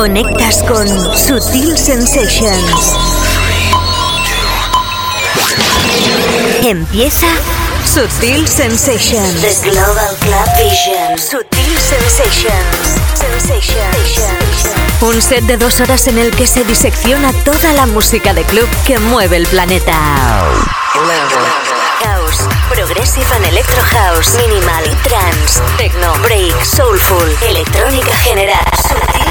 Conectas con Sutil Sensations. Empieza Sutil Sensations. The Global Club Vision. Sutil Sensations. Sensations. Un set de dos horas en el que se disecciona toda la música de club que mueve el planeta. House, Progressive and Electro House, Minimal, Trance, Techno, Break, Soulful, Electrónica General,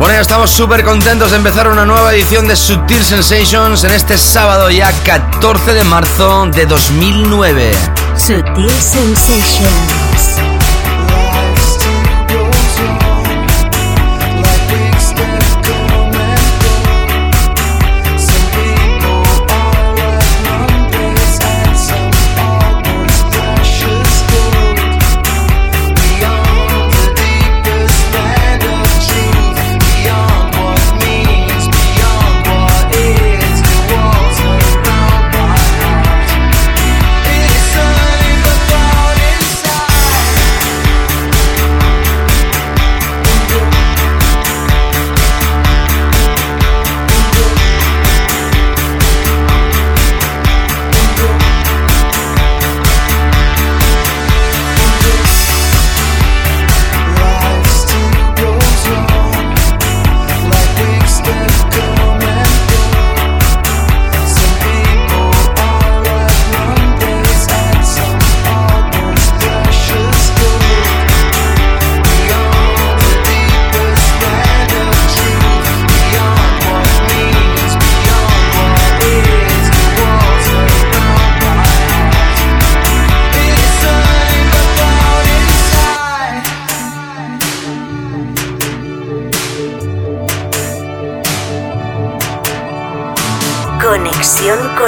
Bueno, ya estamos súper contentos de empezar una nueva edición de Sutil Sensations en este sábado ya 14 de marzo de 2009. Sutil Sensations.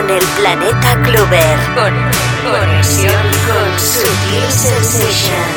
Con el planeta Clover. Conexión con Sutil Sensations.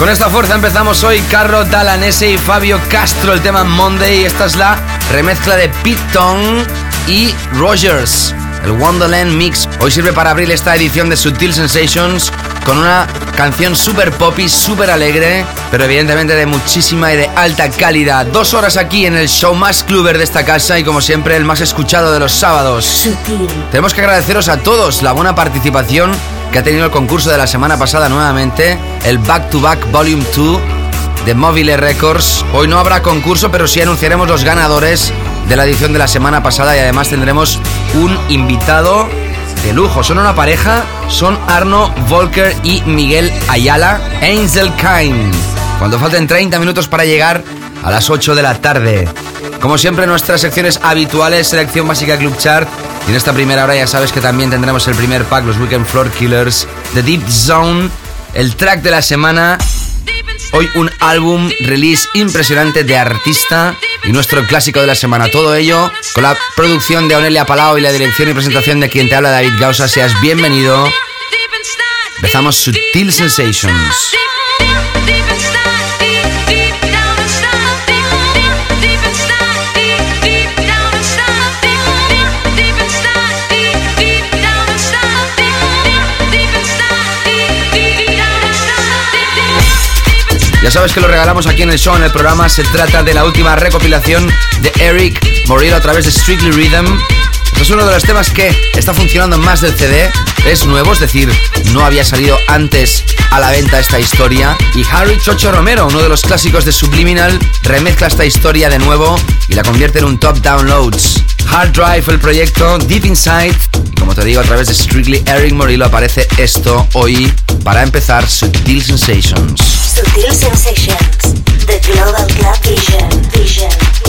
Con esta fuerza empezamos hoy Carro Dalanese y Fabio Castro, el tema Monday. Esta es la remezcla de Pete Tong y Rogers, el Wonderland Mix. Hoy sirve para abrir esta edición de Sutil Sensations con una canción super poppy, súper alegre, pero evidentemente de muchísima y de alta calidad. Dos horas aquí en el show más cluber de esta casa y como siempre el más escuchado de los sábados. Sutil. Tenemos que agradeceros a todos la buena participación que ha tenido el concurso de la semana pasada nuevamente, el Back to Back Volume 2 de Mobile Records. Hoy no habrá concurso, pero sí anunciaremos los ganadores de la edición de la semana pasada y además tendremos un invitado de lujo. Son una pareja, son Arno Volker y Miguel Ayala, Angel Kind. Cuando falten 30 minutos para llegar a las 8 de la tarde. Como siempre, nuestras secciones habituales, selección básica Club Chart. Y en esta primera hora ya sabes que también tendremos el primer pack, los Weekend Floor Killers, The Deep Zone, el track de la semana. Hoy un álbum release impresionante de artista y nuestro clásico de la semana. Todo ello con la producción de Onelia Palau y la dirección y presentación de quien te habla David Gausa. Seas bienvenido. Empezamos Sutil Sensations. Sabes que lo regalamos aquí en el show, en el programa. Se trata de la última recopilación de Eric Morillo a través de Strictly Rhythm. es uno de los temas que está funcionando más del CD. Es nuevo, es decir, no había salido antes a la venta esta historia. Y Harry Chocho Romero, uno de los clásicos de Subliminal, remezcla esta historia de nuevo y la convierte en un top downloads. Hard Drive, el proyecto Deep Inside. Y como te digo, a través de Strictly Eric Morillo aparece esto hoy para empezar Sutil Sensations. Sutil Sensations, the Global Club Vision. Vision.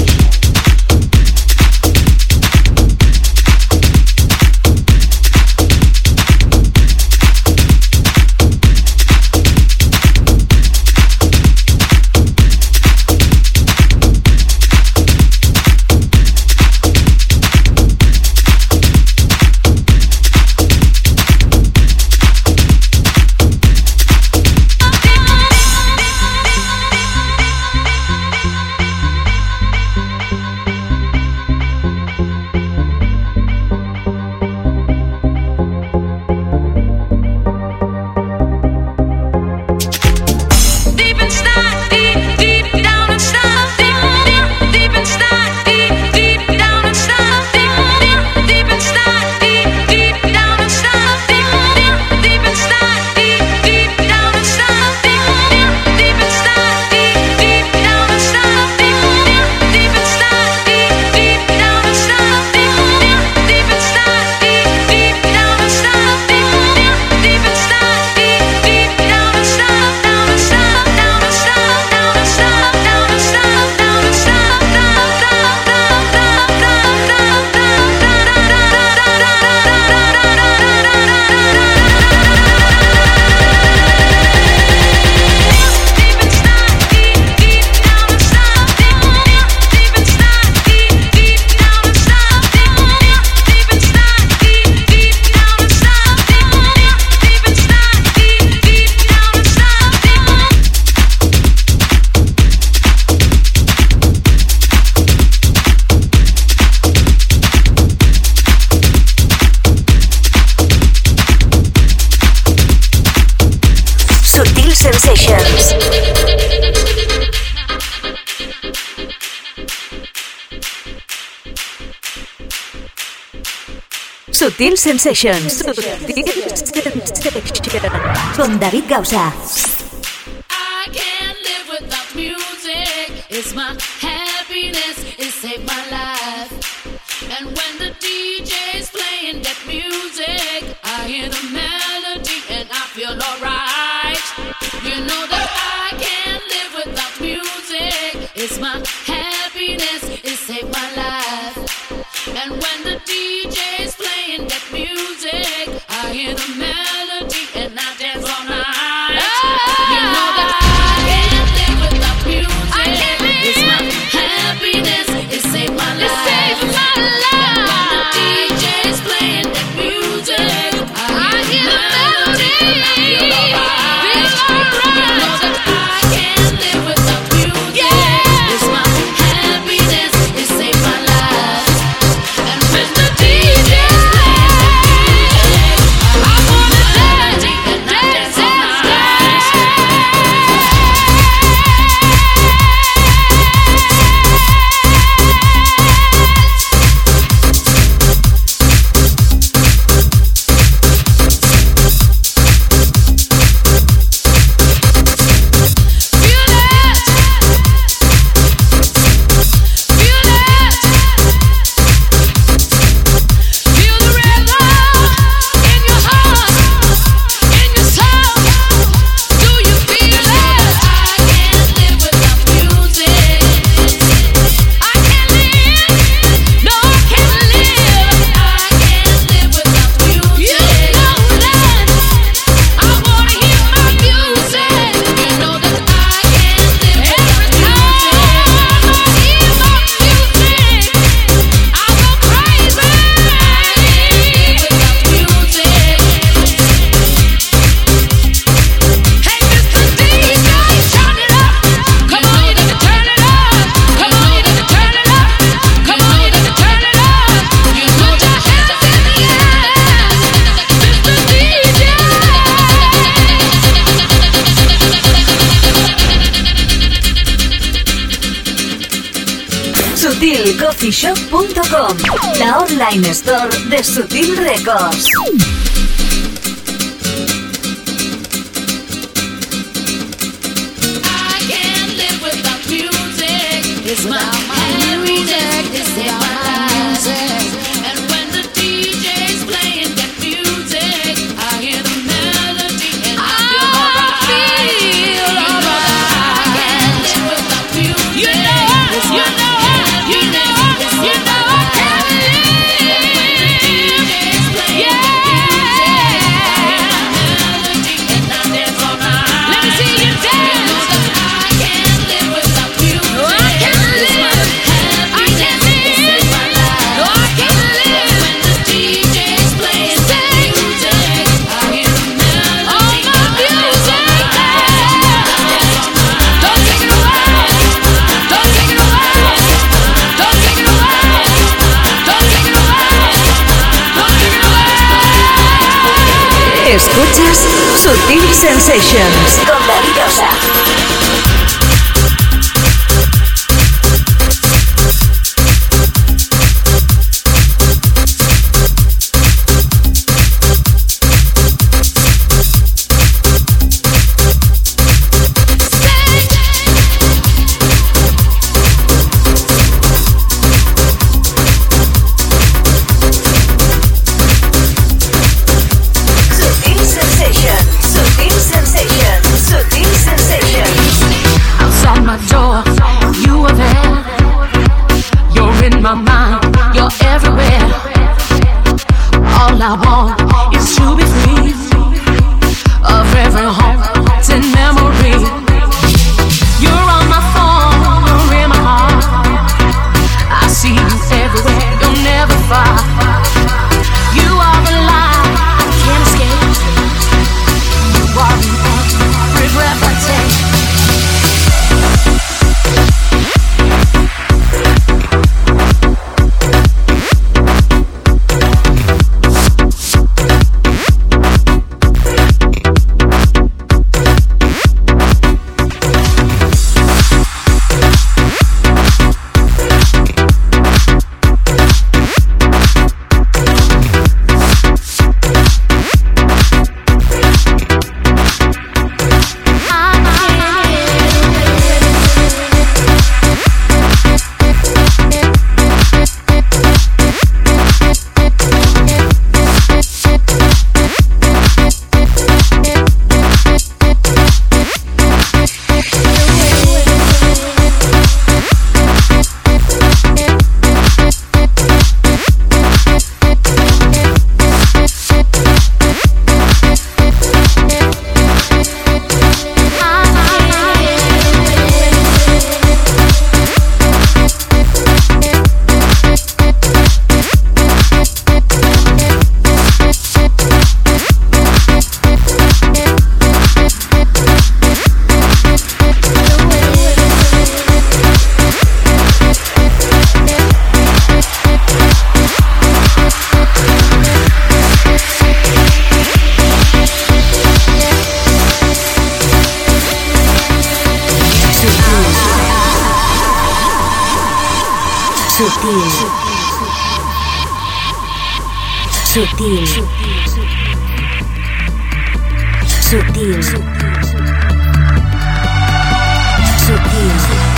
Sutil Sensations. Con David Gausa. Shoulder. I have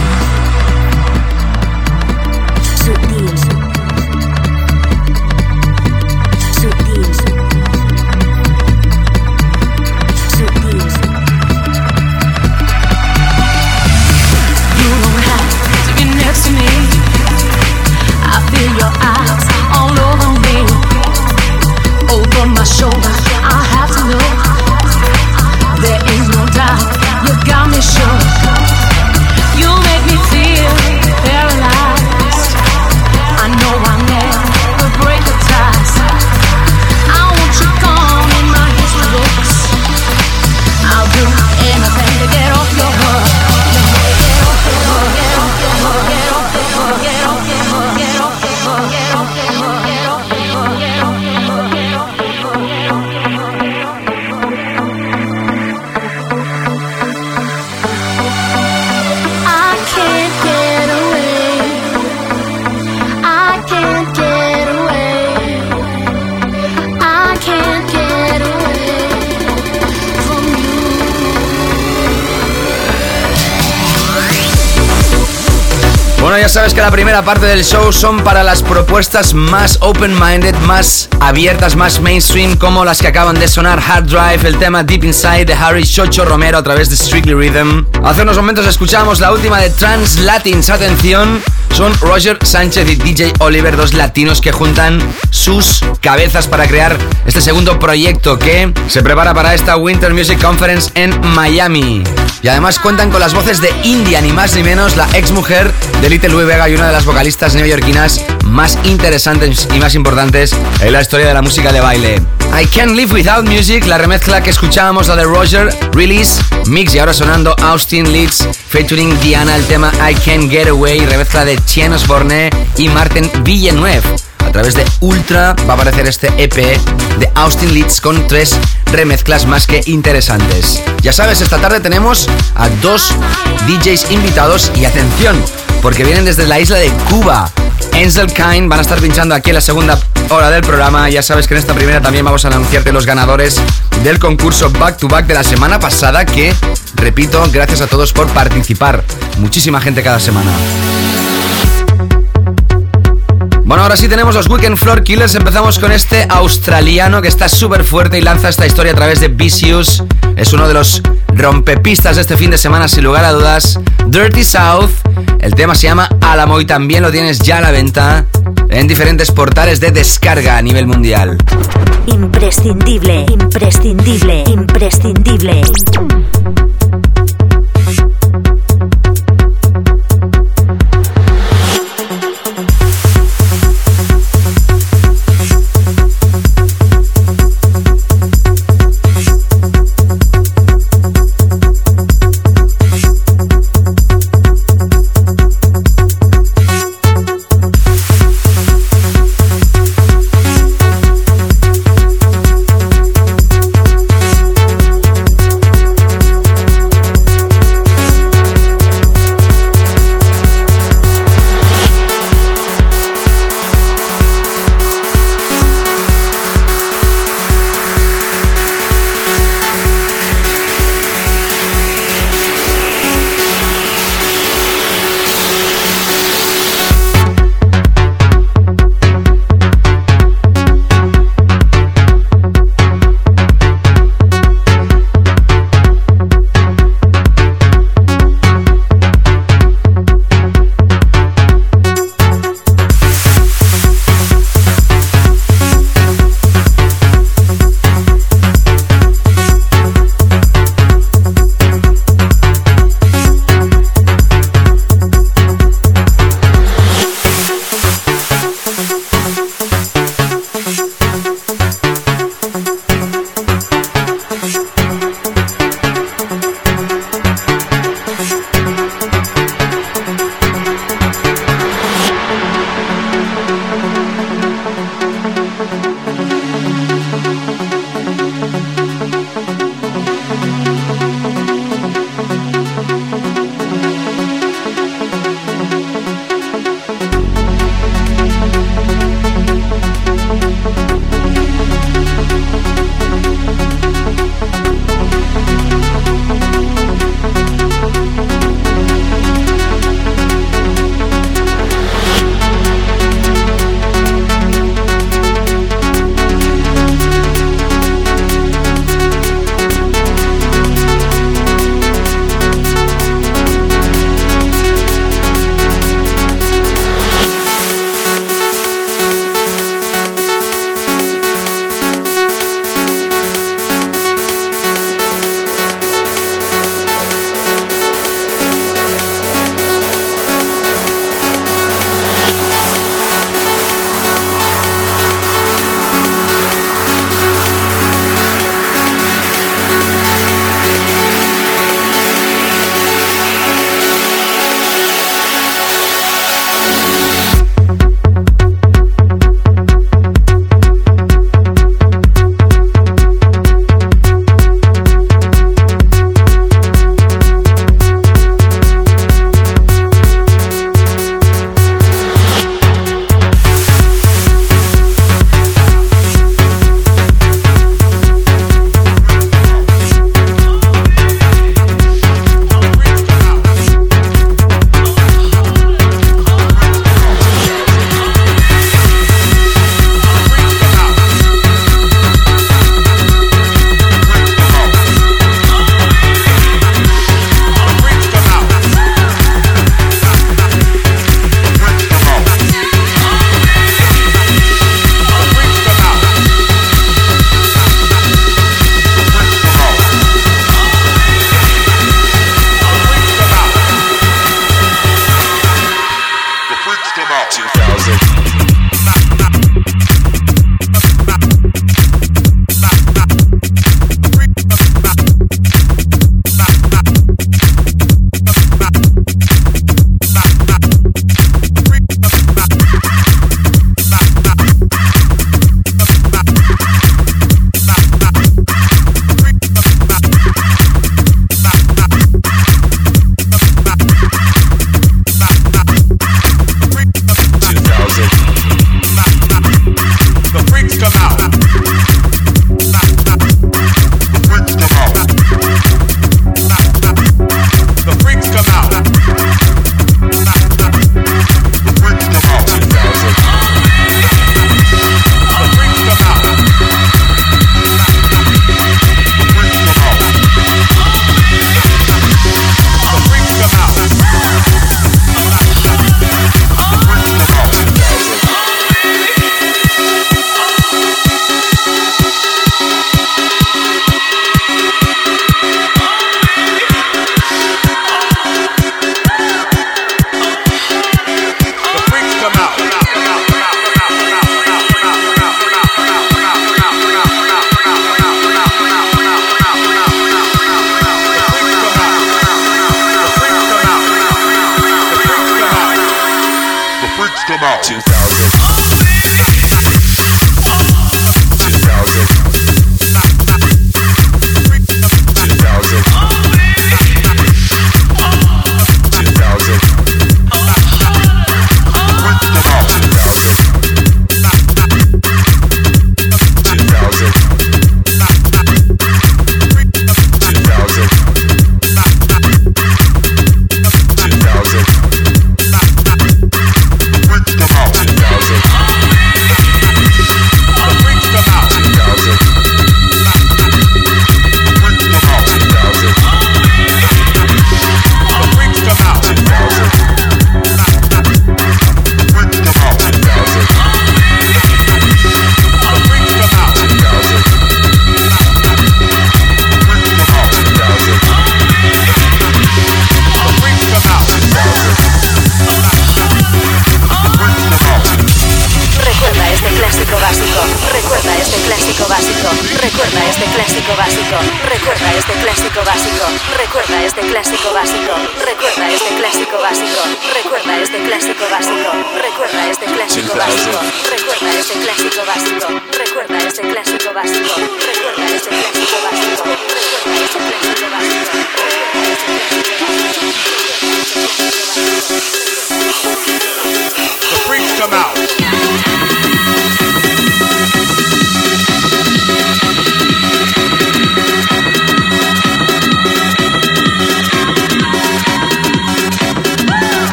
sabes que la primera parte del show son para las propuestas más open-minded, más abiertas, más mainstream, como las que acaban de sonar Hard Drive, el tema Deep Inside de Harry Chocho Romero a través de Strictly Rhythm. Hace unos momentos escuchamos la última de Trans Latins. Atención, son Roger Sánchez y DJ Oliver, dos latinos que juntan sus cabezas para crear este segundo proyecto que se prepara para esta Winter Music Conference en Miami. Y además cuentan con las voces de India, ni más ni menos, la ex mujer de Little Louis Vega y una de las vocalistas neoyorquinas más interesantes y más importantes en la historia de la música de baile. I Can't Live Without Music, la remezcla que escuchábamos, la de Roger, Release, Mix y ahora sonando Austin Leeds, featuring Diana, el tema I Can't Get Away, remezcla de Chien Osborne y Martin Villeneuve. Través de Ultra va a aparecer este EP de Austin Leeds con tres remezclas más que interesantes. Ya sabes, esta tarde tenemos a dos DJs invitados y atención, porque vienen desde la isla de Cuba. Enzel Kine van a estar pinchando aquí en la segunda hora del programa. Ya sabes que en esta primera también vamos a anunciarte los ganadores del concurso Back to Back de la semana pasada que, repito, gracias a todos por participar. Muchísima gente cada semana. Bueno, ahora sí tenemos los Weekend Floor Killers. Empezamos con este australiano que está súper fuerte y lanza esta historia a través de Vicious. Es uno de los rompepistas de este fin de semana, sin lugar a dudas. Dirty South. El tema se llama Alamo y también lo tienes ya a la venta en diferentes portales de descarga a nivel mundial. Imprescindible, imprescindible, imprescindible.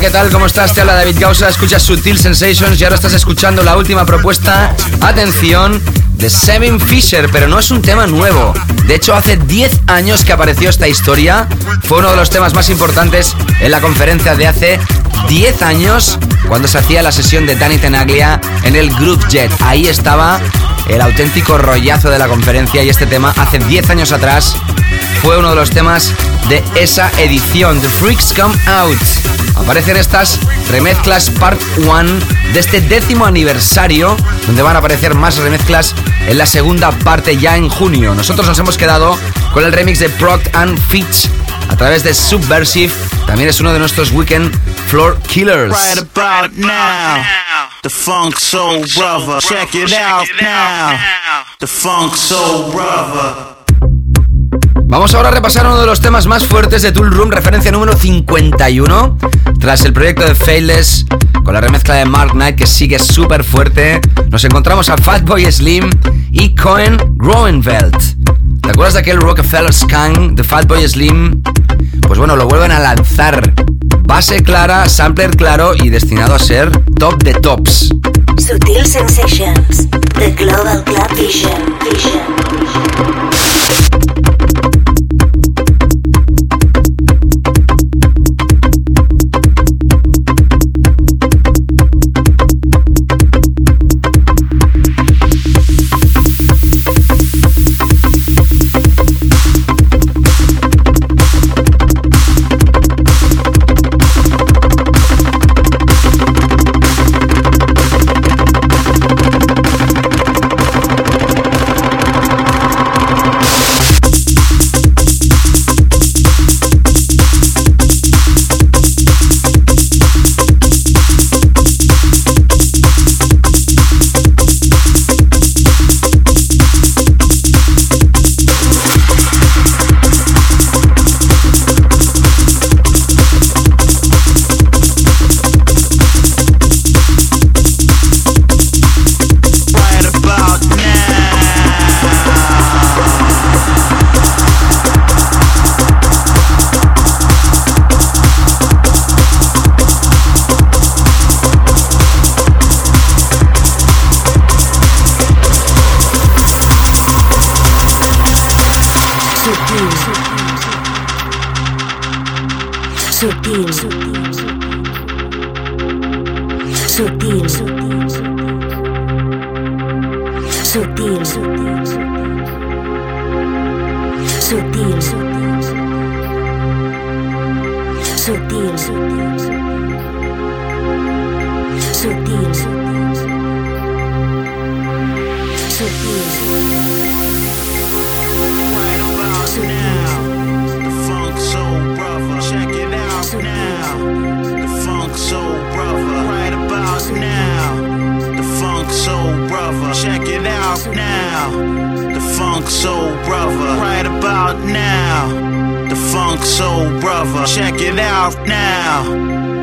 ¿Qué tal? ¿Cómo estás? Te habla David Gausa, escuchas Sutil Sensations y ahora estás escuchando la última propuesta, atención, de Seven Fisher, pero no es un tema nuevo. De hecho, hace 10 años que apareció esta historia, fue uno de los temas más importantes en la conferencia de hace 10 años, cuando se hacía la sesión de Danny Tenaglia en el Group Jet. Ahí estaba el auténtico rollazo de la conferencia y este tema hace 10 años atrás fue uno de los temas de esa edición, The Freaks Come Out. Aparecen estas remezclas Part 1 de este décimo aniversario, donde van a aparecer más remezclas en la segunda parte ya en junio. Nosotros nos hemos quedado con el remix de Proct and Fitch a través de Subversive. También es uno de nuestros Weekend Floor Killers. the Funk Soul Brother. Check it out now. The Funk Soul Brother. Vamos ahora a repasar uno de los temas más fuertes de Tool Room, referencia número 51. Tras el proyecto de Faithless, con la remezcla de Mark Knight que sigue súper fuerte, nos encontramos a Fatboy Slim y Cohen Groenveld. ¿Te acuerdas de aquel Rockefeller Scan de Fatboy Slim? Pues bueno, lo vuelven a lanzar. Base clara, sampler claro y destinado a ser top de tops.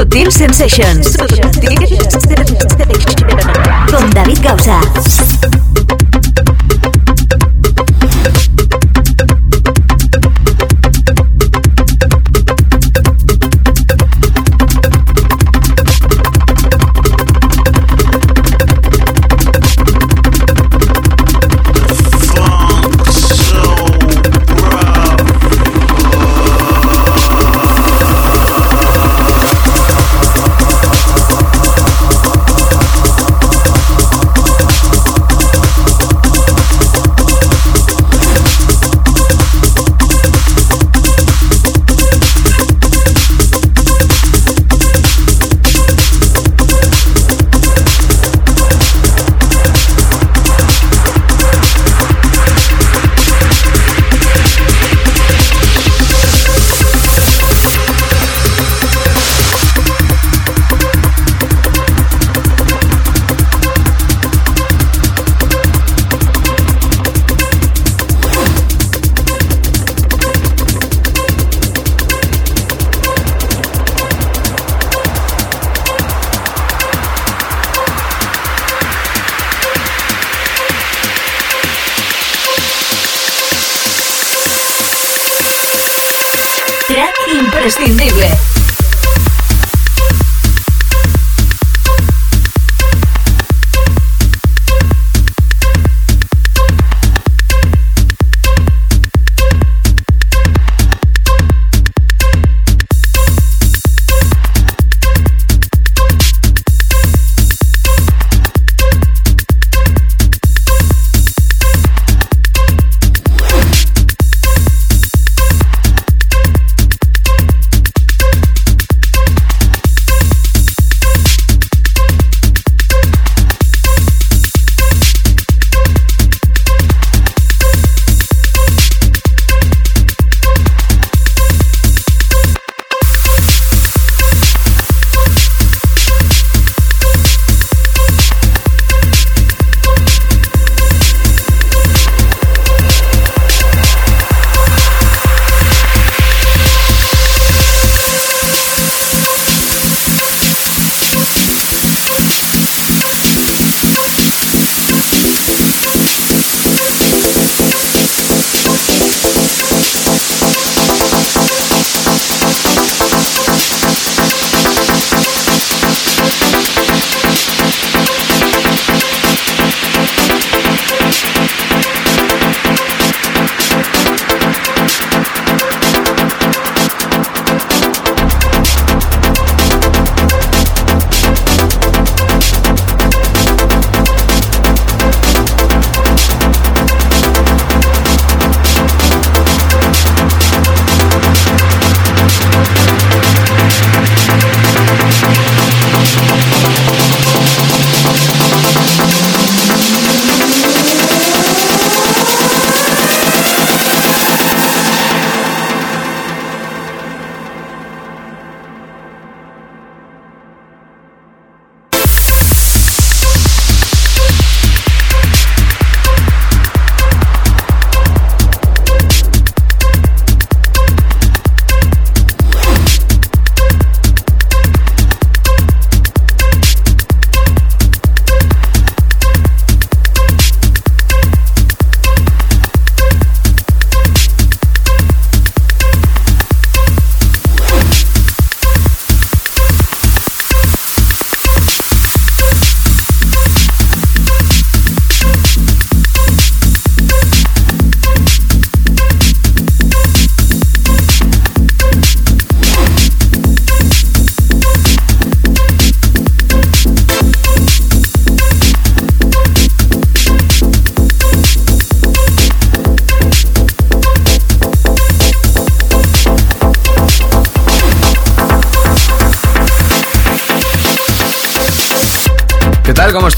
Sutil Sensations. Sutil Sensations. Con David Gausa. Sutil Sensations.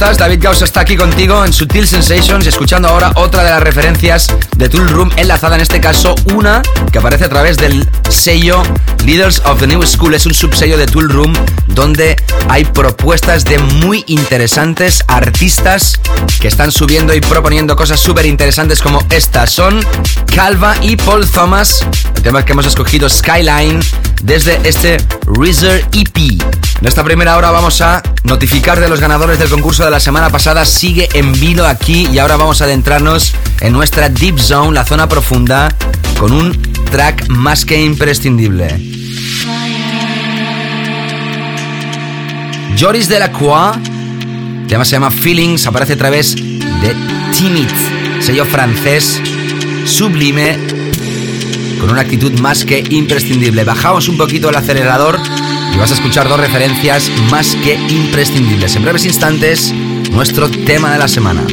David Gauss está aquí contigo en Sutil Sensations escuchando ahora otra de las referencias de Tool Room enlazada en este caso una que aparece a través del sello Leaders of the New School. Es un subsello de Tool Room donde hay propuestas de muy interesantes artistas que están subiendo y proponiendo cosas súper interesantes como estas. Son Calva y Paul Thomas. El tema que hemos escogido Skyline desde este Reserve EP. En esta primera hora vamos a notificar de los ganadores del concurso de la semana pasada. Sigue en vilo aquí y ahora vamos a adentrarnos en nuestra Deep Zone, la zona profunda, con un track más que imprescindible. Joris Delacroix, el tema se llama Feelings, aparece a través de Timid, sello francés, sublime, con una actitud más que imprescindible. Bajamos un poquito el acelerador y vas a escuchar dos referencias más que imprescindibles. En breves instantes, nuestro tema de la semana.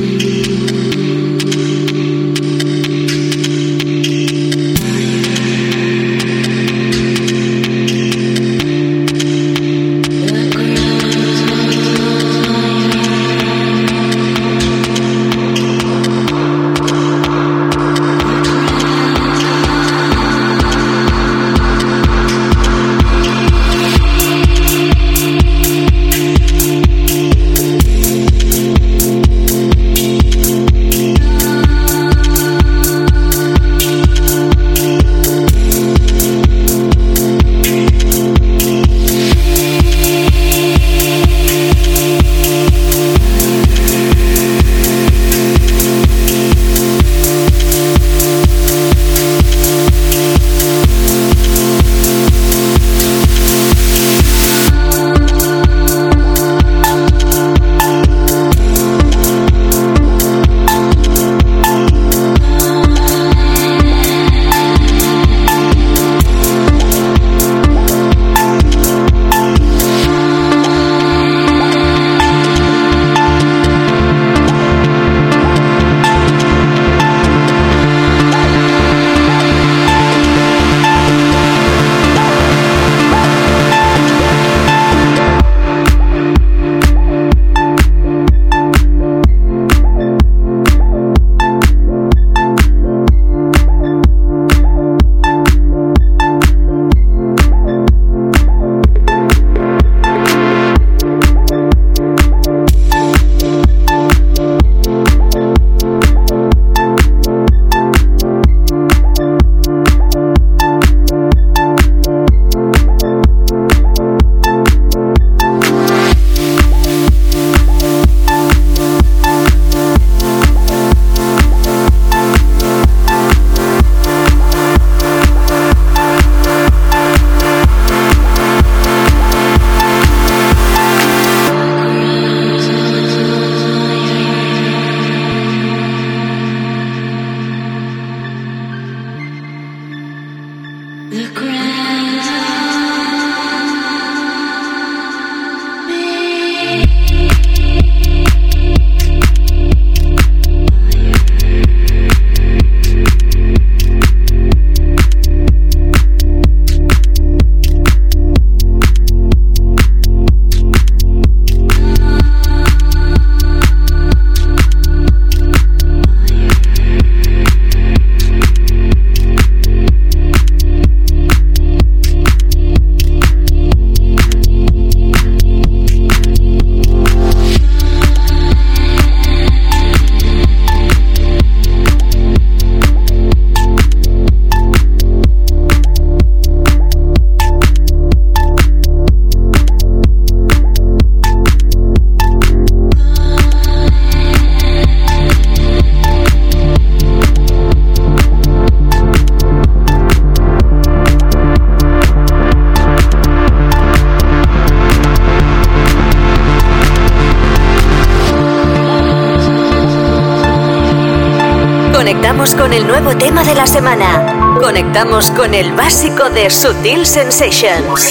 Con el básico de Sutil Sensations.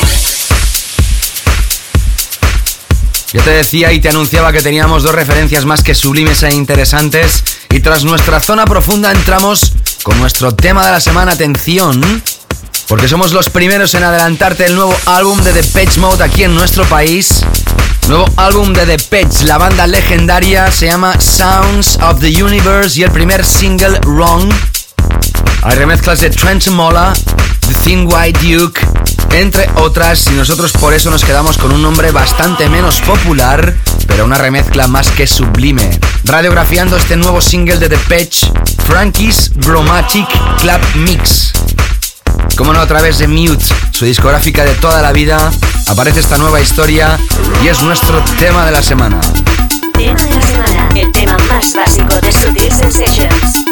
Yo te decía y te anunciaba que teníamos dos referencias más que sublimes e interesantes. Y tras nuestra zona profunda entramos con nuestro tema de la semana. Atención. porque somos los primeros en adelantarte el nuevo álbum de The Pitch Mode aquí en nuestro país. Nuevo álbum de The Pitch, la banda legendaria, se llama Sounds of the Universe y el primer single, Wrong. Hay remezclas de Trent Mola, The Thin White Duke, entre otras, y nosotros por eso nos quedamos con un nombre bastante menos popular, pero una remezcla más que sublime. Radiografiando este nuevo single de The Pitch, Frankie's Bromatic Club Mix. Como no, a través de Mute, su discográfica de toda la vida, aparece esta nueva historia y es nuestro tema de la semana. Tema de la semana, el tema más básico de Sutil Sensations.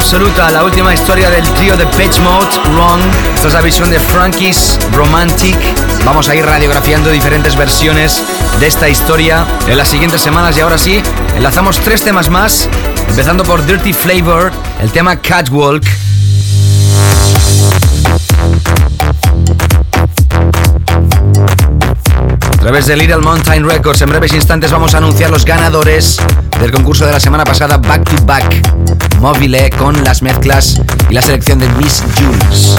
Absoluta, la última historia del trío de Pitch Mode, Wrong. Esta es la visión de Frankie's Romantic. Vamos a ir radiografiando diferentes versiones de esta historia en las siguientes semanas y ahora sí, enlazamos tres temas más, empezando por Dirty Flavor, el tema Catwalk. A través de Little Mountain Records, en breves instantes vamos a anunciar los ganadores del concurso de la semana pasada Back to Back Mobile con las mezclas y la selección de Miss Jules.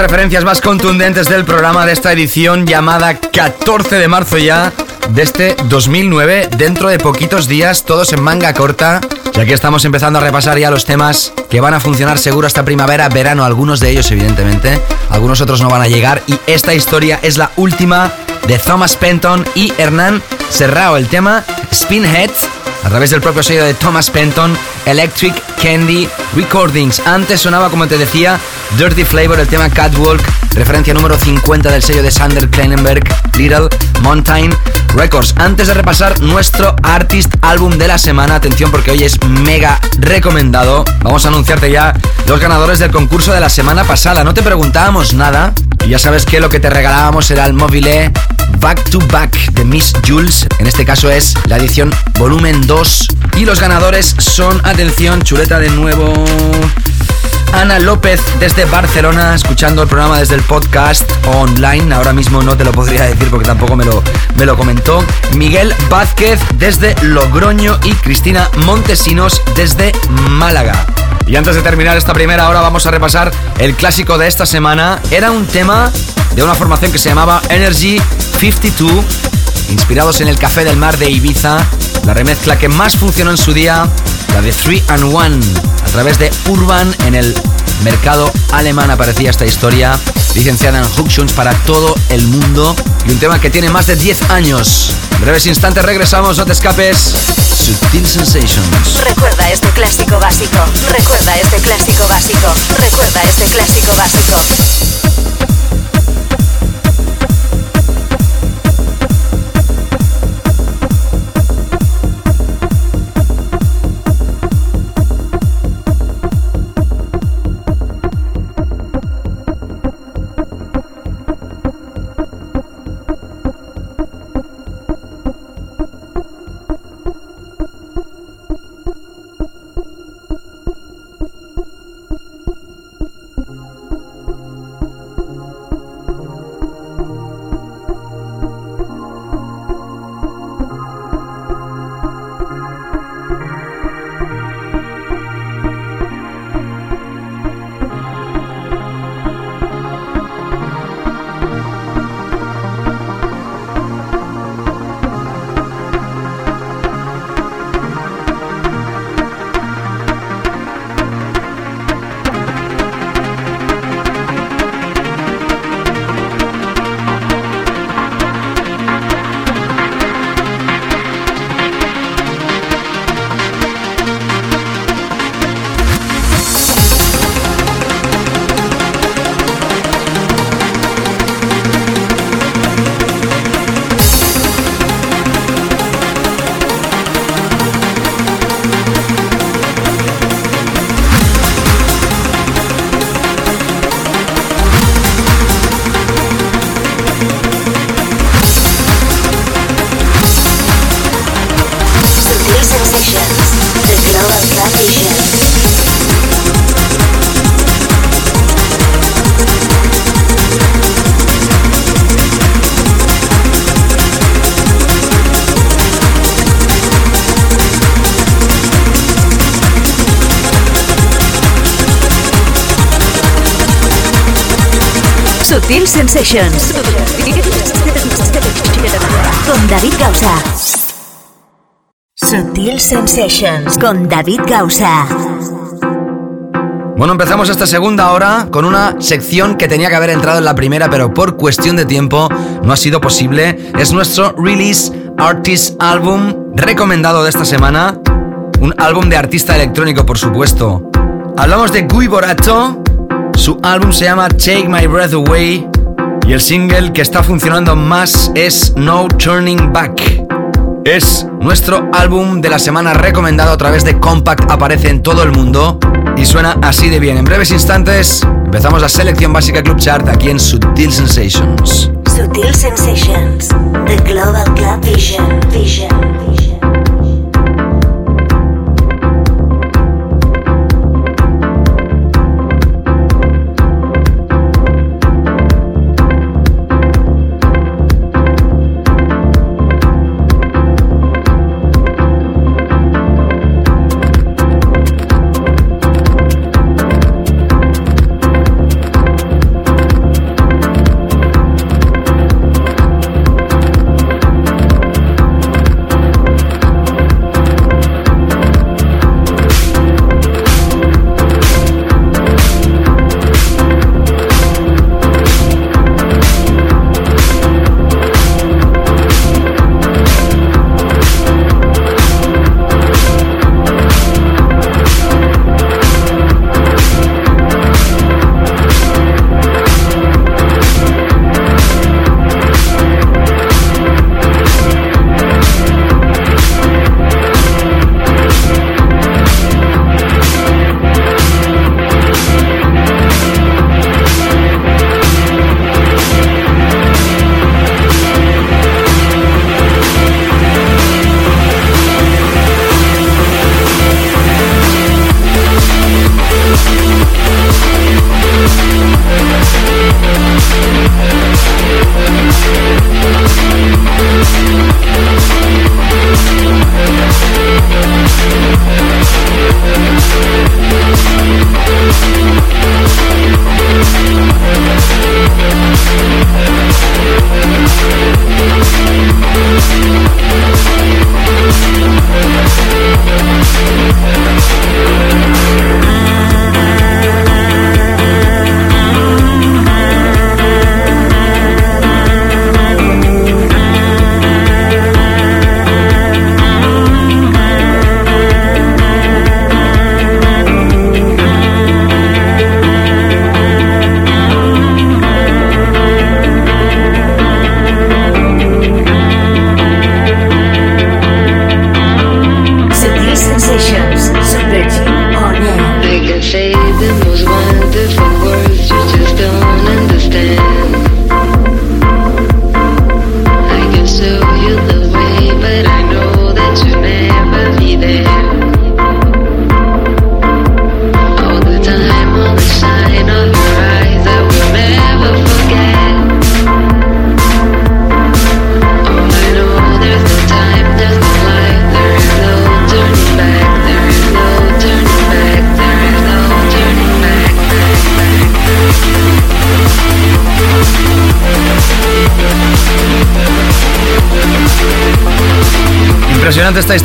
Las referencias más contundentes del programa de esta edición llamada 14 de marzo ya de este 2009. Dentro de poquitos días, todos en manga corta. Y aquí estamos empezando a repasar ya los temas que van a funcionar seguro hasta primavera, verano, algunos de ellos evidentemente. Algunos otros no van a llegar. Y esta historia es la última de Thomas Penton y Hernán Serrao. El tema Spinhead a través del propio sello de Thomas Penton, Electric Candy Recordings. Antes sonaba, como te decía, Dirty Flavor, el tema Catwalk, referencia número 50 del sello de Sander Kleinenberg, Little Mountain Records. Antes de repasar nuestro Artist Álbum de la semana, atención porque hoy es mega recomendado, vamos a anunciarte ya los ganadores del concurso de la semana pasada. No te preguntábamos nada y ya sabes que lo que te regalábamos era el móvil Back to Back de Miss Jules. En este caso es la edición volumen 2. Y los ganadores son, atención, chuleta de nuevo. Ana López desde Barcelona, escuchando el programa desde el podcast online. Ahora mismo no te lo podría decir porque tampoco me lo, me lo comentó. Miguel Vázquez desde Logroño y Cristina Montesinos desde Málaga. Y antes de terminar esta primera hora vamos a repasar el clásico de esta semana. Era un tema de una formación que se llamaba Energy 52, inspirados en el Café del Mar de Ibiza, la remezcla que más funcionó en su día, la de 3 and 1, a través de Urban en el mercado alemán aparecía esta historia, licenciada en Hooktunes para todo el mundo y un tema que tiene más de 10 años. Breves instantes regresamos, no te escapes. Sutil Sensations. Recuerda este clásico básico. Recuerda este clásico Con David Gausa. Bueno, empezamos esta segunda hora con una sección que tenía que haber entrado en la primera, pero por cuestión de tiempo no ha sido posible. Es nuestro Release Artist Album recomendado de esta semana. Un álbum de artista electrónico, por supuesto. Hablamos de Guy Borato, su álbum se llama Take My Breath Away y el single que está funcionando más es No Turning Back. Es nuestro álbum de la semana recomendado a través de Compact, aparece en todo el mundo y suena así de bien. En breves instantes empezamos la selección básica Club Chart aquí en Sutil Sensations. Sutil Sensations, The Global Club Vision. Vision.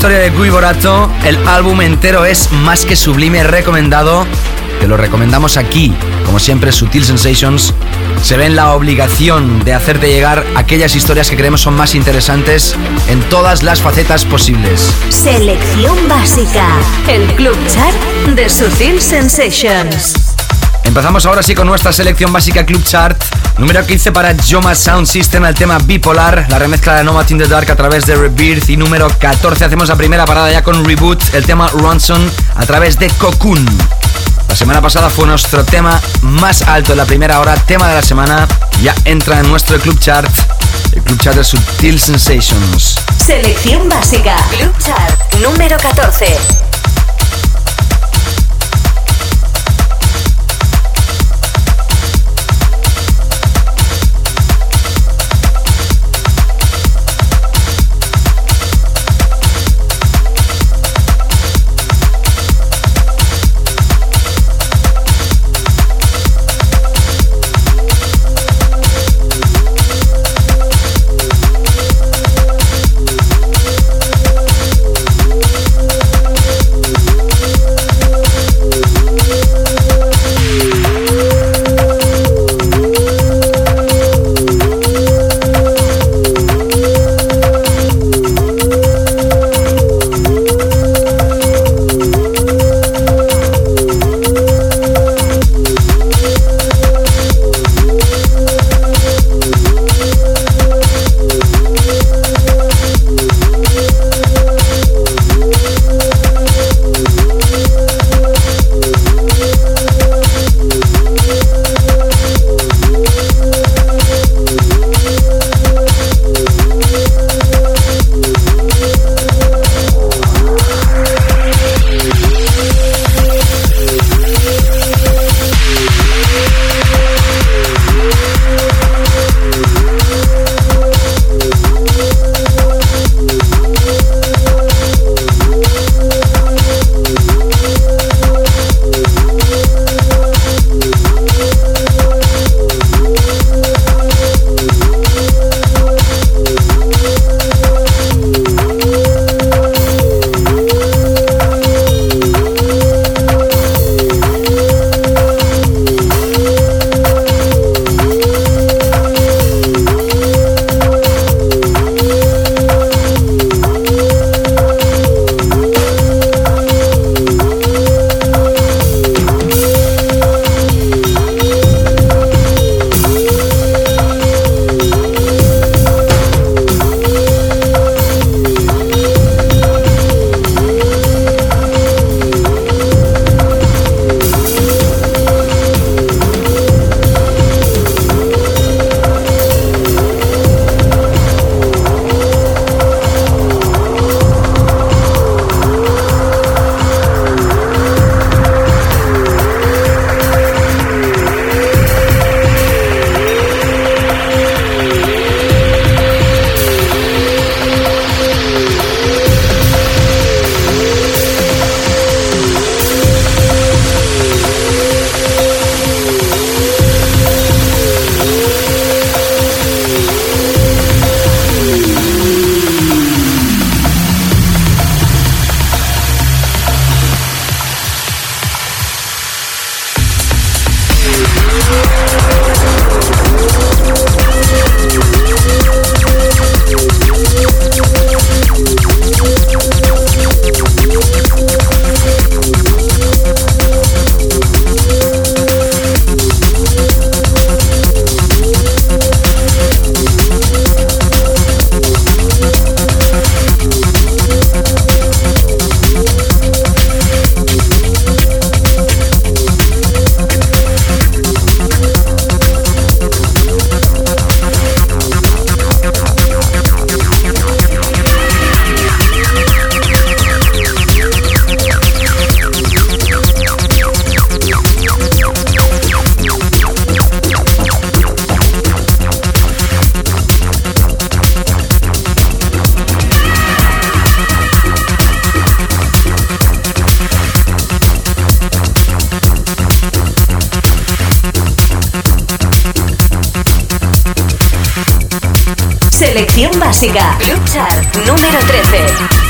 Historia de Guy Borato. El álbum entero es más que sublime, recomendado. Te lo recomendamos aquí. Como siempre, Sutil Sensations se ve en la obligación de hacerte llegar aquellas historias que creemos son más interesantes en todas las facetas posibles. Selección básica. El Club Chart de Sutil Sensations. Empezamos ahora sí con nuestra selección básica Club Chart. Número 15 para Joma Sound System, el tema Bipolar, la remezcla de Nomad in the Dark a través de Rebirth. Y número 14 hacemos la primera parada ya con Reboot, el tema Ronson a través de Cocoon. La semana pasada fue nuestro tema más alto en la primera hora, tema de la semana. Ya entra en nuestro Club Chart, el Club Chart de Subtil Sensations. Selección básica. Club Chart número 14. Selección básica. Club Chart número 13.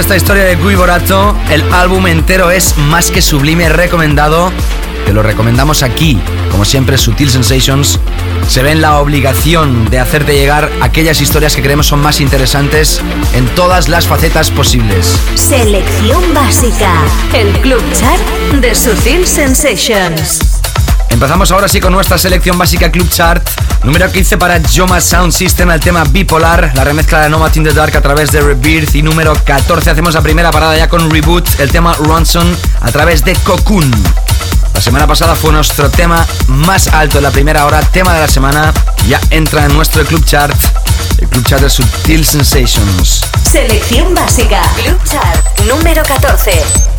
Esta historia de Guy Borato. El álbum entero es más que sublime, recomendado. Te lo recomendamos aquí. Como siempre, Sutil Sensations se ve en la obligación de hacerte llegar aquellas historias que creemos son más interesantes en todas las facetas posibles. Selección básica. El Club Chart de Sutil Sensations. Empezamos ahora sí con nuestra selección básica Club Chart. Número 15 para Joma Sound System, el tema Bipolar, la remezcla de Nomad in the Dark a través de Rebirth. Y número 14 hacemos la primera parada ya con Reboot, el tema Ronson a través de Cocoon. La semana pasada fue nuestro tema más alto en la primera hora, tema de la semana. Ya entra en nuestro Club Chart, el Club Chart de Subtil Sensations. Selección básica, Club Chart, número 14.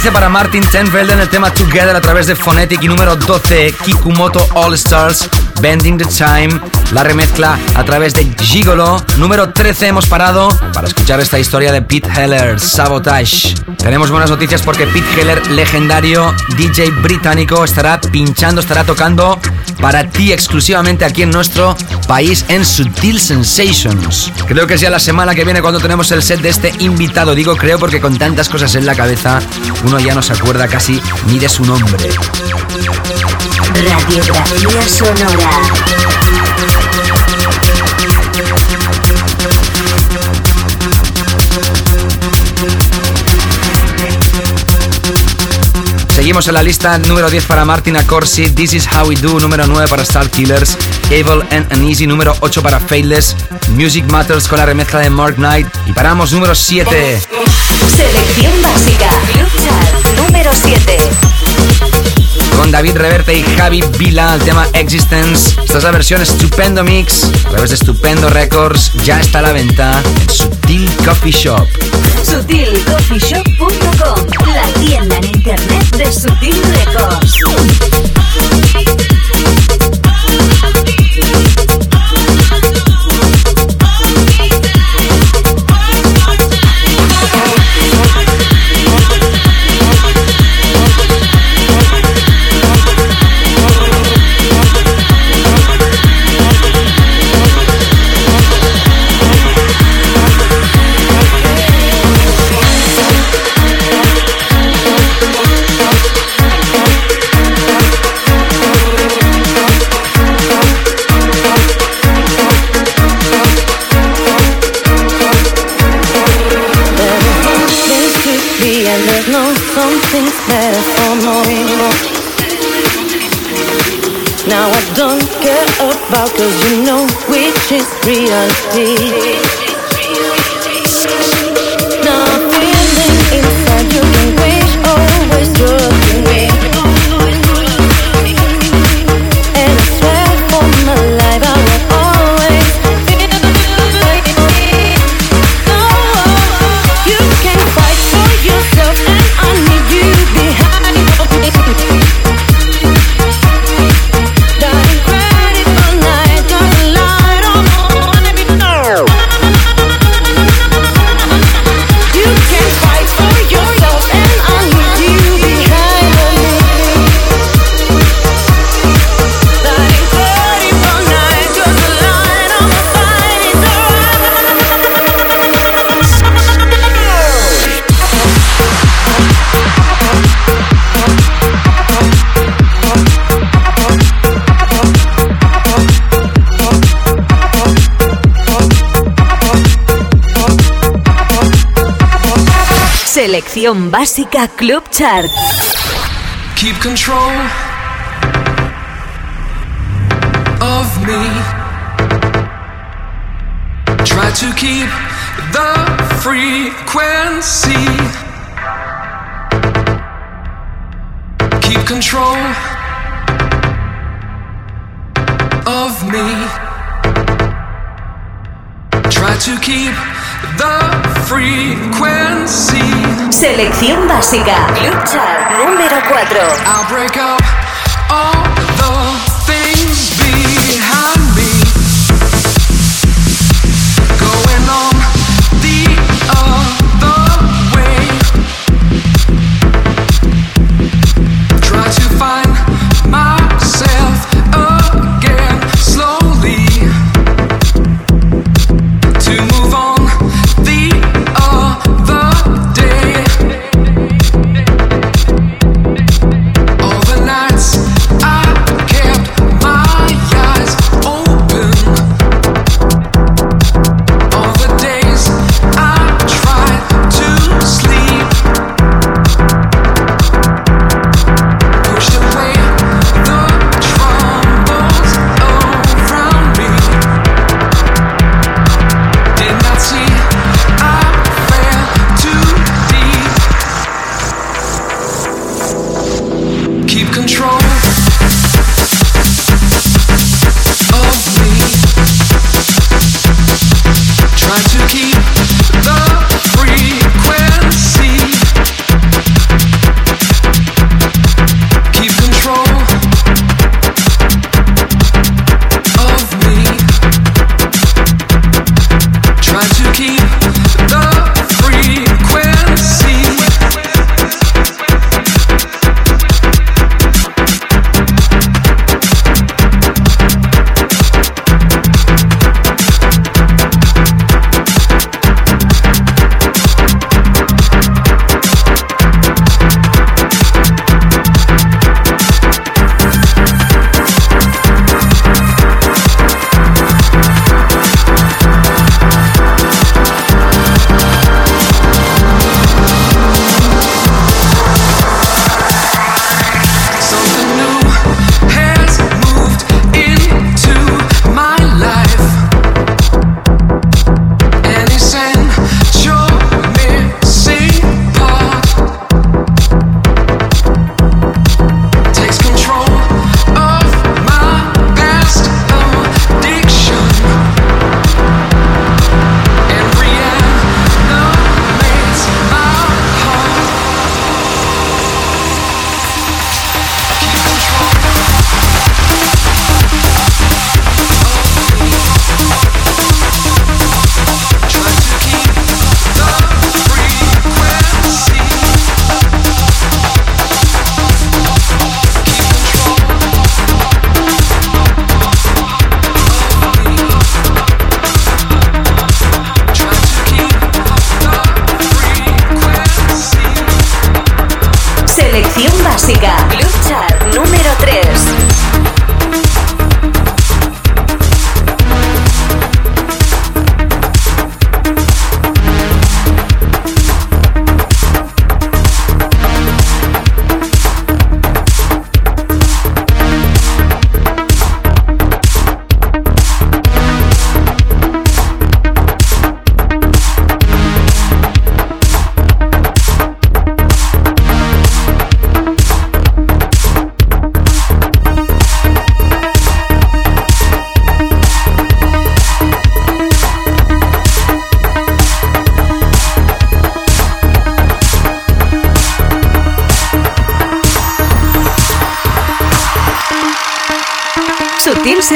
13 para Martin Tenfeld en el tema Together a través de Phonetic y número 12 Kikumoto All Stars Bending the Time, la remezcla a través de Gigolo. Número 13 hemos parado para escuchar esta historia de Pete Heller, Sabotage. Tenemos buenas noticias porque Pete Heller, legendario DJ británico, estará pinchando, estará tocando para ti exclusivamente aquí en nuestro país en Sutil Sensations. Creo que sea la semana que viene cuando tenemos el set de este invitado. Digo creo porque con tantas cosas en la cabeza uno ya no se acuerda casi ni de su nombre. Radiografía sonora. Seguimos en la lista número 10 para Martina Corsi, This Is How We Do, número 9 para Star Killers, Evil and Uneasy, número 8 para Faithless, Music Matters con la remezcla de Mark Knight y paramos número 7. Selección básica, número 7 con David Reverte y Javi Vila, el tema Existence. Esta es la versión Estupendo Mix, a través de Estupendo Records, ya está a la venta en Sutil Coffee Shop. SutilCoffeeShop.com, la tienda en internet de Sutil Records. cause you know which is reality. Educación Básica Club Chart. Keep control of me. Try to keep the frequency. Keep control of me. Try to keep the Selección básica. Club Chart número 4. I'll break up.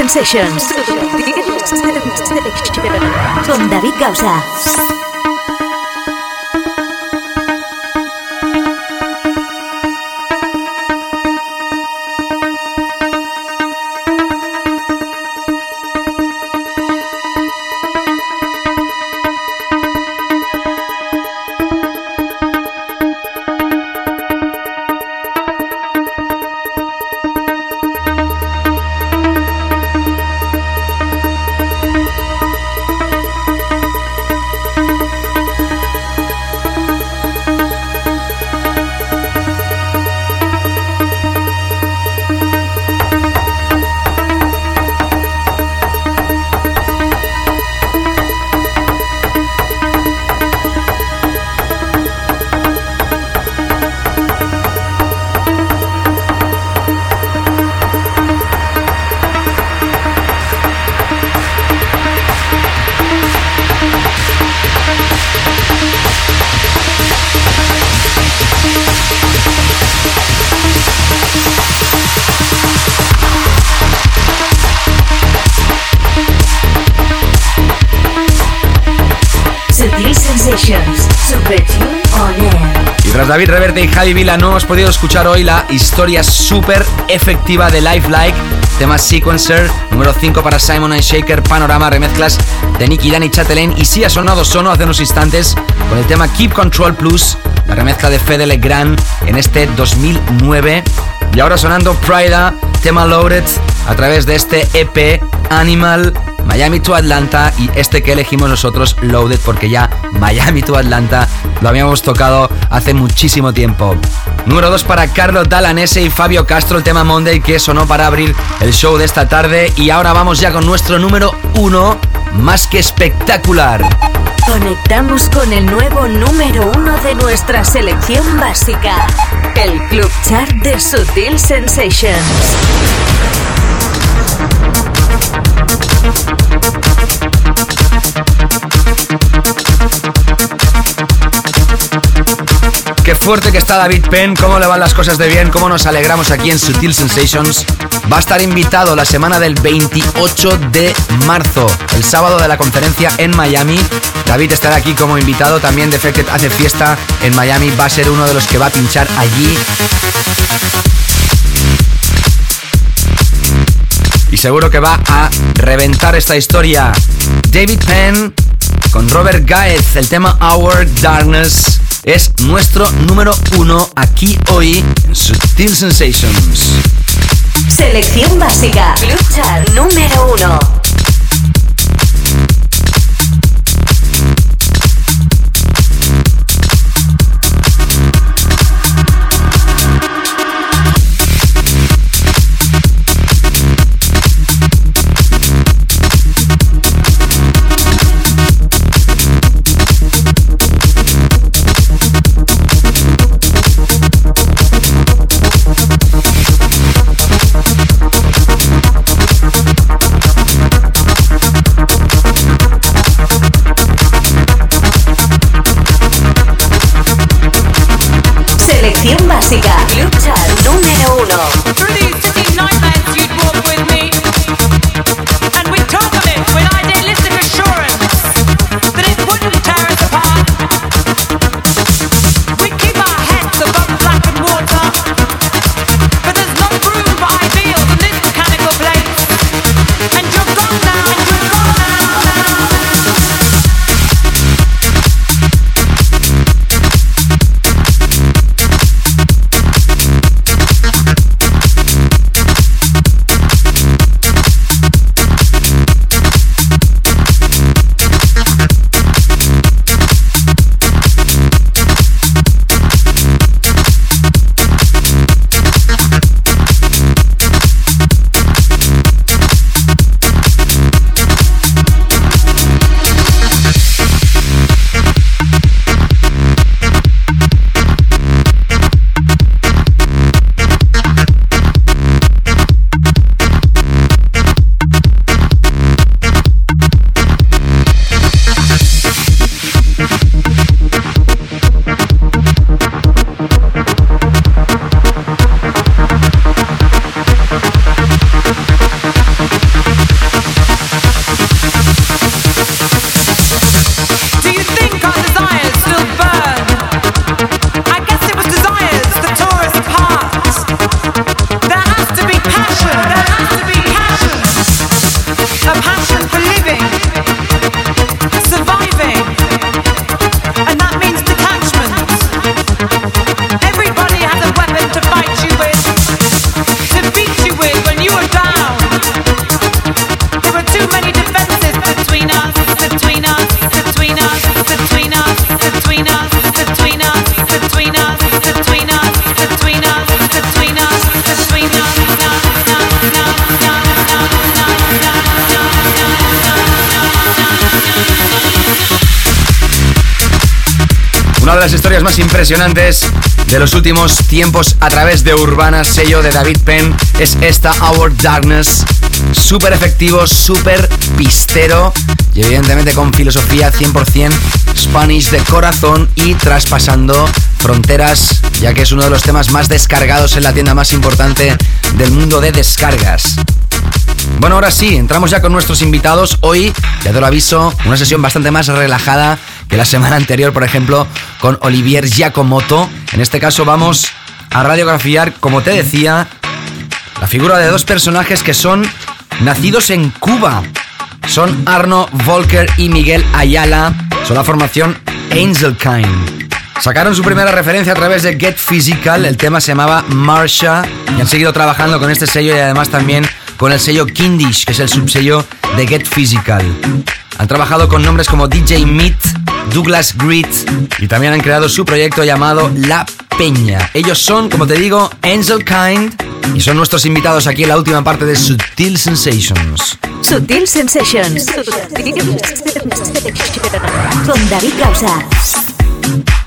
Sensations. Con David David Reverte y Javi Vila no hemos podido escuchar hoy la historia súper efectiva de Life Like, tema Sequencer, número 5 para Simon Shaker, Panorama, remezclas de Nicky Danny Chatelain. Y sí ha sonado Sono hace unos instantes con el tema Keep Control Plus, la remezcla de Fede Legrand en este 2009 y ahora sonando Prida, tema Loaded a través de este EP Animal Miami to Atlanta y este que elegimos nosotros, Loaded, porque ya Miami to Atlanta lo habíamos tocado hace muchísimo tiempo. Número 2 para Carlos Dalanese y Fabio Castro, el tema Monday que sonó para abrir el show de esta tarde. Y ahora vamos ya con nuestro número 1, más que espectacular. Conectamos con el nuevo número 1 de nuestra selección básica, el Club Chart de Sutil Sensations. Fuerte que está David Penn, cómo le van las cosas de bien, cómo nos alegramos aquí en Sutil Sensations. Va a estar invitado la semana del 28 de marzo, el sábado de la conferencia en Miami. David estará aquí como invitado, también Defected hace fiesta en Miami, va a ser uno de los que va a pinchar allí. Y seguro que va a reventar esta historia. David Penn con Robert Gaez, el tema Our Darkness es nuestro número uno aquí hoy en Sutil Sensations. Selección básica, lucha número uno. música. De los últimos tiempos a través de Urbana, sello de David Penn, es esta Our Darkness. Súper efectivo, súper pistero y evidentemente con filosofía 100% Spanish de corazón y traspasando fronteras, ya que es uno de los temas más descargados en la tienda más importante del mundo de descargas. Bueno, ahora sí, entramos ya con nuestros invitados. Hoy, ya te lo aviso, una sesión bastante más relajada que la semana anterior, por ejemplo, con Olivier Giacomoto. En este caso vamos a radiografiar, como te decía, la figura de dos personajes que son nacidos en Cuba. Son Arno Volker y Miguel Ayala. Son la formación Angelkind. Sacaron su primera referencia a través de Get Physical, el tema se llamaba Marsha y han seguido trabajando con este sello y además también con el sello Kindish, que es el subsello de Get Physical. Han trabajado con nombres como DJ Meat, Douglas Grit y también han creado su proyecto llamado La Peña. Ellos son, como te digo, Angel Kind y son nuestros invitados aquí en la última parte de Sutil Sensations. Sutil Sensations. Con David Causa.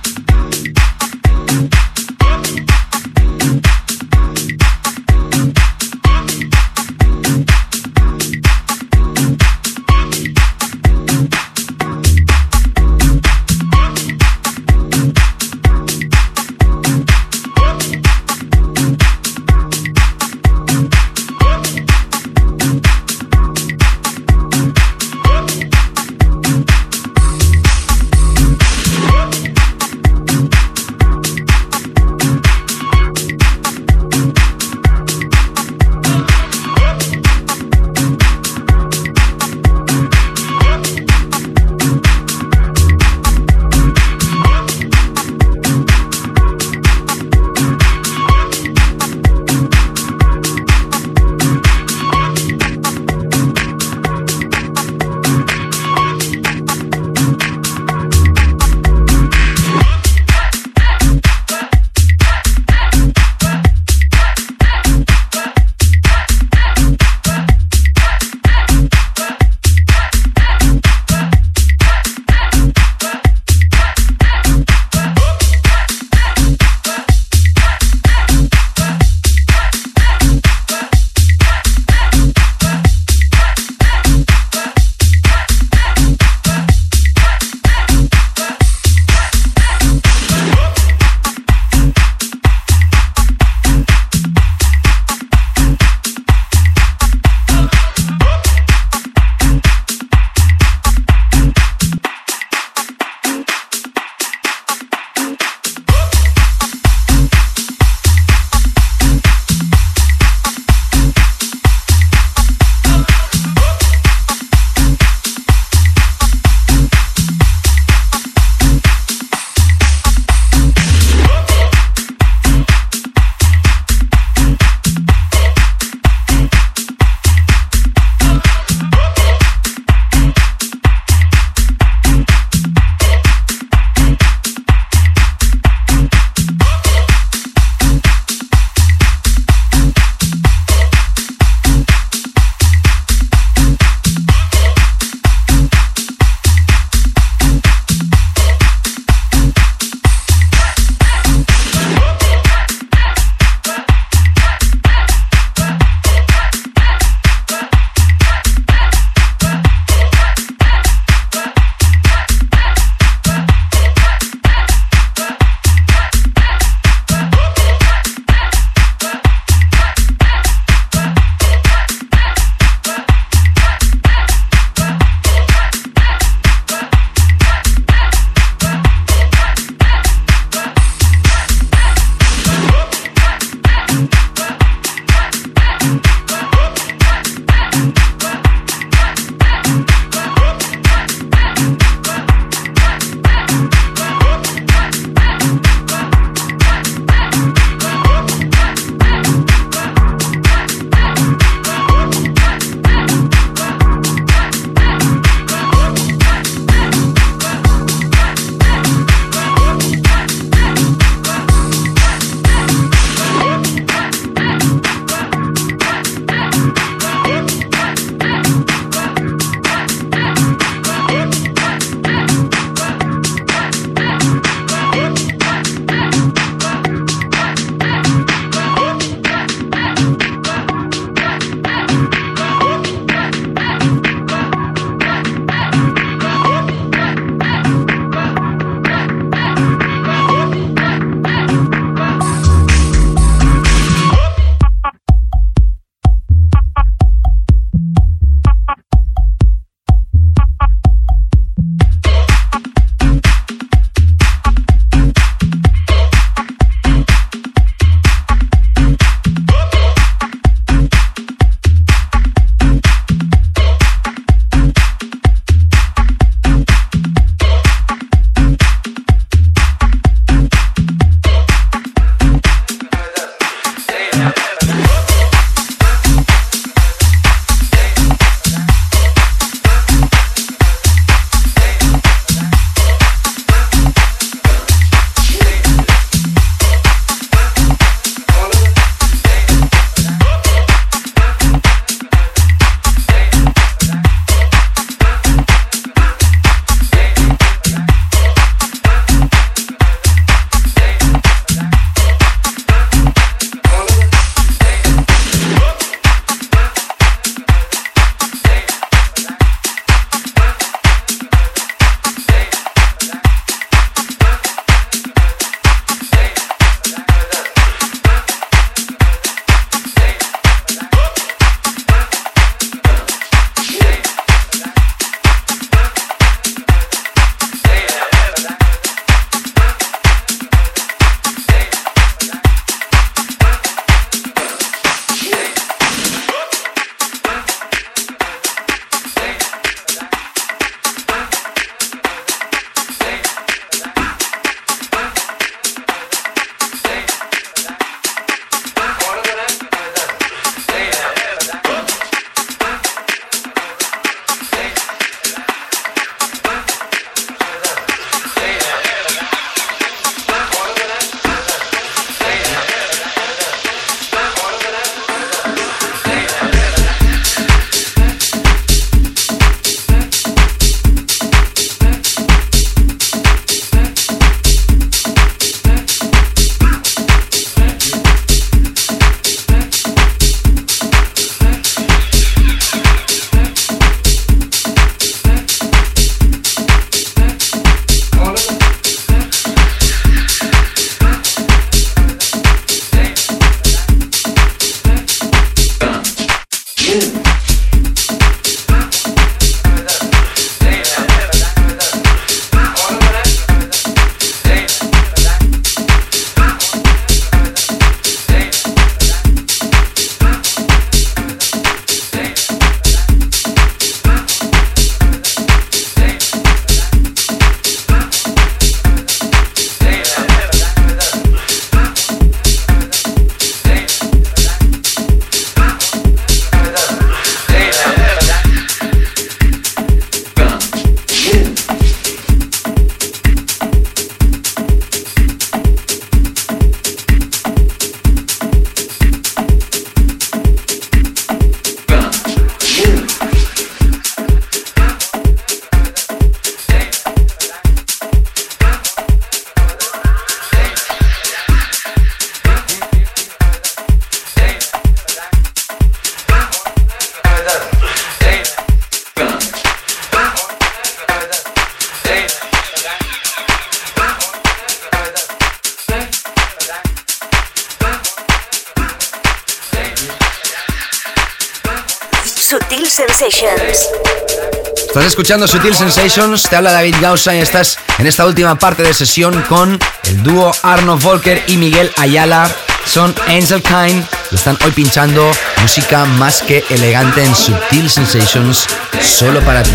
Escuchando Sutil Sensations, te habla David Gausa y estás en esta última parte de sesión con el dúo Arno Volker y Miguel Ayala. Son Angel Kind están hoy pinchando música más que elegante en Sutil Sensations, solo para ti.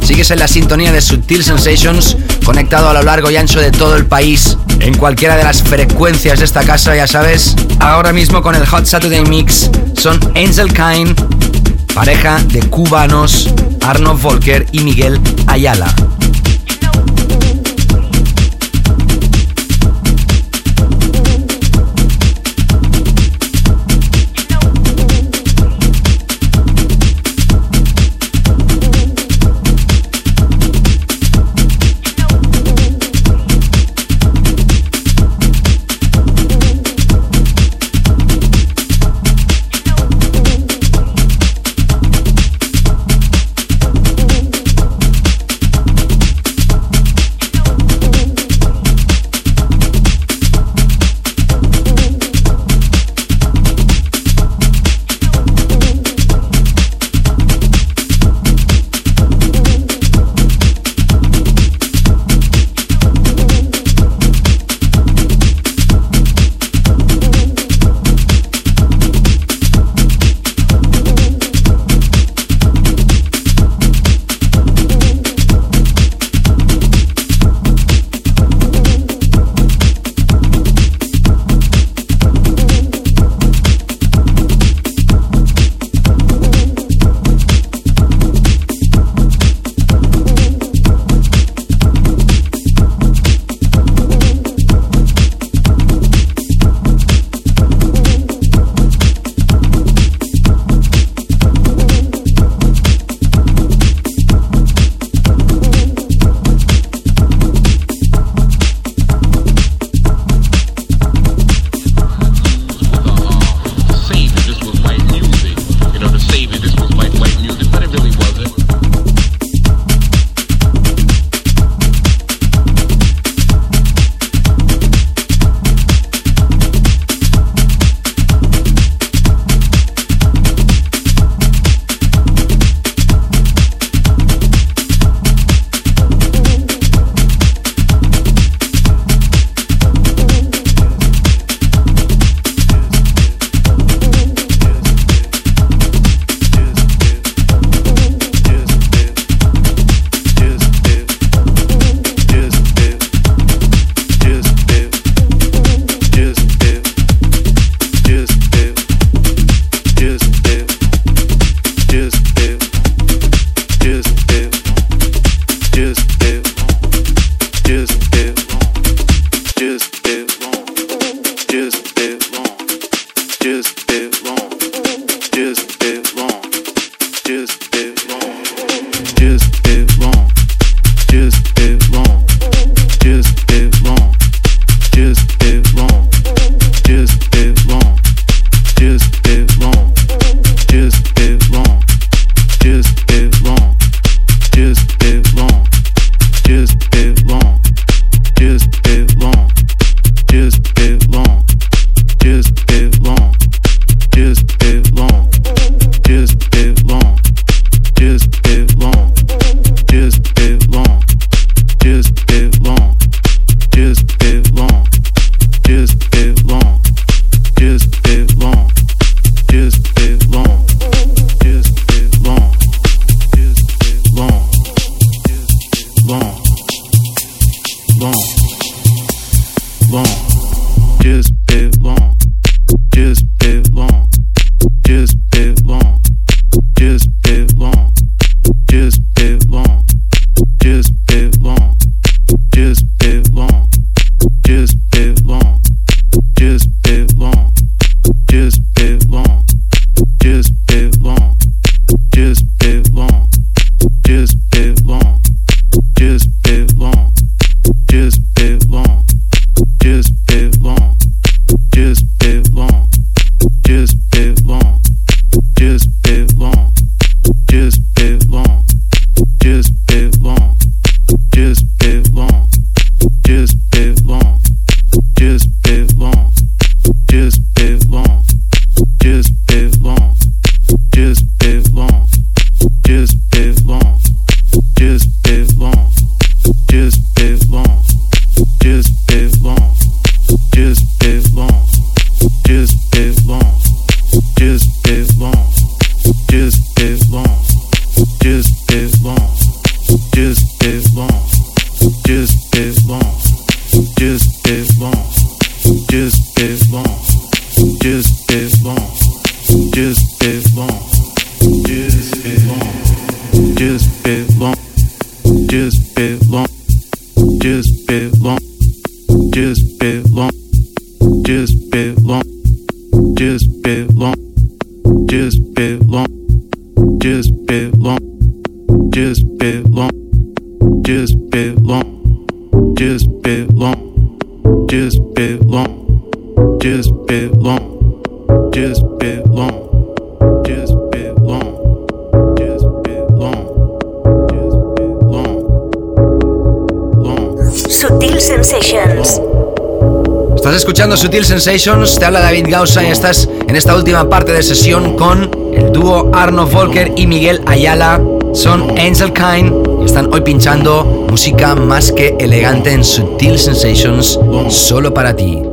Sigues en la sintonía de Sutil Sensations, conectado a lo largo y ancho de todo el país, en cualquiera de las frecuencias de esta casa, ya sabes. Ahora mismo con el Hot Saturday Mix son Angel Kine, pareja de cubanos, Arno Volker y Miguel Ayala. Escuchando Sutil Sensations, te habla David Gausa y estás en esta última parte de sesión con el dúo Arno Volker y Miguel Ayala. Son Angel Kind y están hoy pinchando música más que elegante en Sutil Sensations, solo para ti.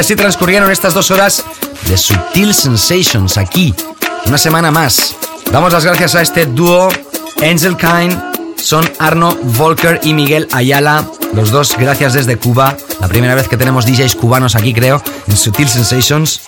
Así transcurrieron estas dos horas de Sutil Sensations aquí. Una semana más. Damos las gracias a este dúo, Angel Kind, son Arno Volker y Miguel Ayala. Los dos, gracias desde Cuba. La primera vez que tenemos DJs cubanos aquí, creo, en Sutil Sensations.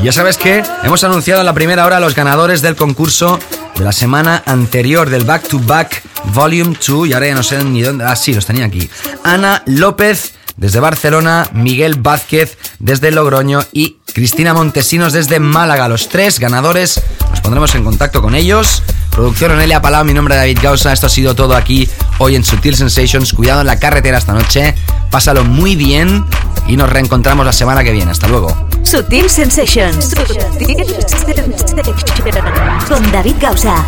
Y ya sabes que hemos anunciado en la primera hora los ganadores del concurso de la semana anterior del Back to Back Volume 2. Y ahora ya no sé ni dónde. Ah, sí, los tenía aquí. Ana López desde Barcelona, Miguel Vázquez desde Logroño y Cristina Montesinos desde Málaga. Los tres ganadores, nos pondremos en contacto con ellos. Producción Onelia Palau, mi nombre es David Gausa. Esto ha sido todo aquí hoy en Sutil Sensations. Cuidado en la carretera esta noche. Pásalo muy bien y nos reencontramos la semana que viene. Hasta luego. Sutil Sensations. Con David Gausa.